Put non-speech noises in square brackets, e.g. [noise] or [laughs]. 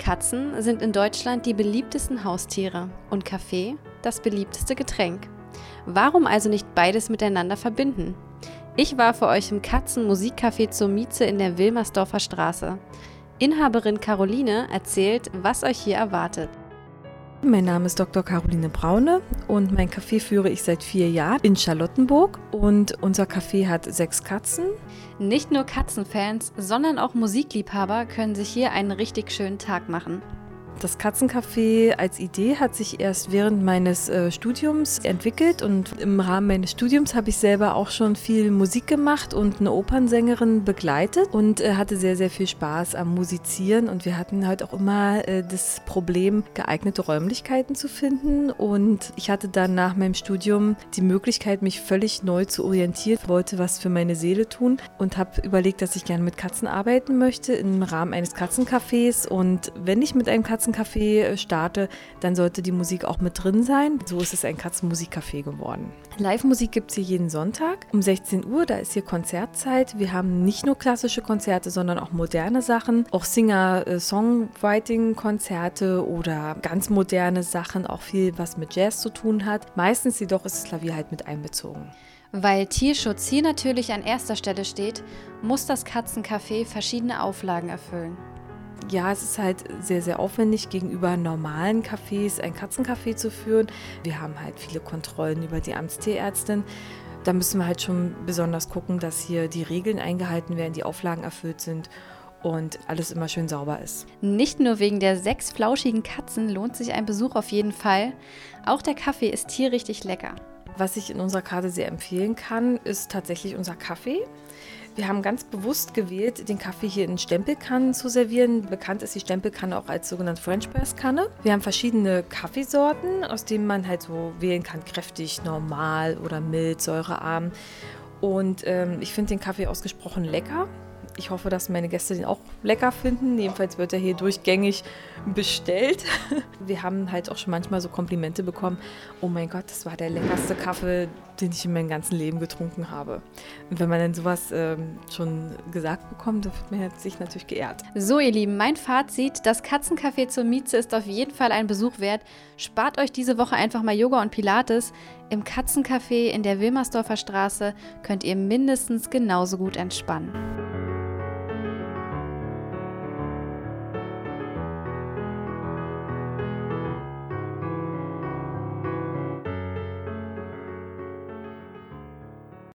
Katzen sind in Deutschland die beliebtesten Haustiere und Kaffee das beliebteste Getränk. Warum also nicht beides miteinander verbinden? Ich war für euch im Katzen-Musikcafé zur Mieze in der Wilmersdorfer Straße. Inhaberin Caroline erzählt, was euch hier erwartet. Mein Name ist Dr. Caroline Braune und mein Café führe ich seit vier Jahren in Charlottenburg und unser Café hat sechs Katzen. Nicht nur Katzenfans, sondern auch Musikliebhaber können sich hier einen richtig schönen Tag machen. Das Katzencafé als Idee hat sich erst während meines äh, Studiums entwickelt und im Rahmen meines Studiums habe ich selber auch schon viel Musik gemacht und eine Opernsängerin begleitet und äh, hatte sehr, sehr viel Spaß am Musizieren und wir hatten halt auch immer äh, das Problem, geeignete Räumlichkeiten zu finden und ich hatte dann nach meinem Studium die Möglichkeit, mich völlig neu zu orientieren, wollte was für meine Seele tun und habe überlegt, dass ich gerne mit Katzen arbeiten möchte im Rahmen eines Katzencafés und wenn ich mit einem Katzen Katzencafé äh, starte, dann sollte die Musik auch mit drin sein. So ist es ein Katzenmusikcafé geworden. Live-Musik gibt es hier jeden Sonntag um 16 Uhr, da ist hier Konzertzeit. Wir haben nicht nur klassische Konzerte, sondern auch moderne Sachen, auch Singer-Songwriting-Konzerte oder ganz moderne Sachen, auch viel, was mit Jazz zu tun hat. Meistens jedoch ist das Klavier halt mit einbezogen. Weil Tierschutz hier natürlich an erster Stelle steht, muss das Katzencafé verschiedene Auflagen erfüllen ja, es ist halt sehr, sehr aufwendig gegenüber normalen Cafés ein Katzencafé zu führen. Wir haben halt viele Kontrollen über die Amtstierärztin. Da müssen wir halt schon besonders gucken, dass hier die Regeln eingehalten werden, die Auflagen erfüllt sind und alles immer schön sauber ist. Nicht nur wegen der sechs flauschigen Katzen lohnt sich ein Besuch auf jeden Fall. Auch der Kaffee ist hier richtig lecker. Was ich in unserer Karte sehr empfehlen kann, ist tatsächlich unser Kaffee. Wir haben ganz bewusst gewählt, den Kaffee hier in Stempelkannen zu servieren. Bekannt ist die Stempelkanne auch als sogenannte French Press Kanne. Wir haben verschiedene Kaffeesorten, aus denen man halt so wählen kann, kräftig, normal oder mild, säurearm. Und ähm, ich finde den Kaffee ausgesprochen lecker. Ich hoffe, dass meine Gäste den auch lecker finden. Jedenfalls wird er hier durchgängig bestellt. [laughs] Wir haben halt auch schon manchmal so Komplimente bekommen. Oh mein Gott, das war der leckerste Kaffee, den ich in meinem ganzen Leben getrunken habe. Und wenn man dann sowas ähm, schon gesagt bekommt, dann wird man sich natürlich geehrt. So, ihr Lieben, mein Fazit: Das Katzencafé zur Mieze ist auf jeden Fall ein Besuch wert. Spart euch diese Woche einfach mal Yoga und Pilates. Im Katzencafé in der Wilmersdorfer Straße könnt ihr mindestens genauso gut entspannen.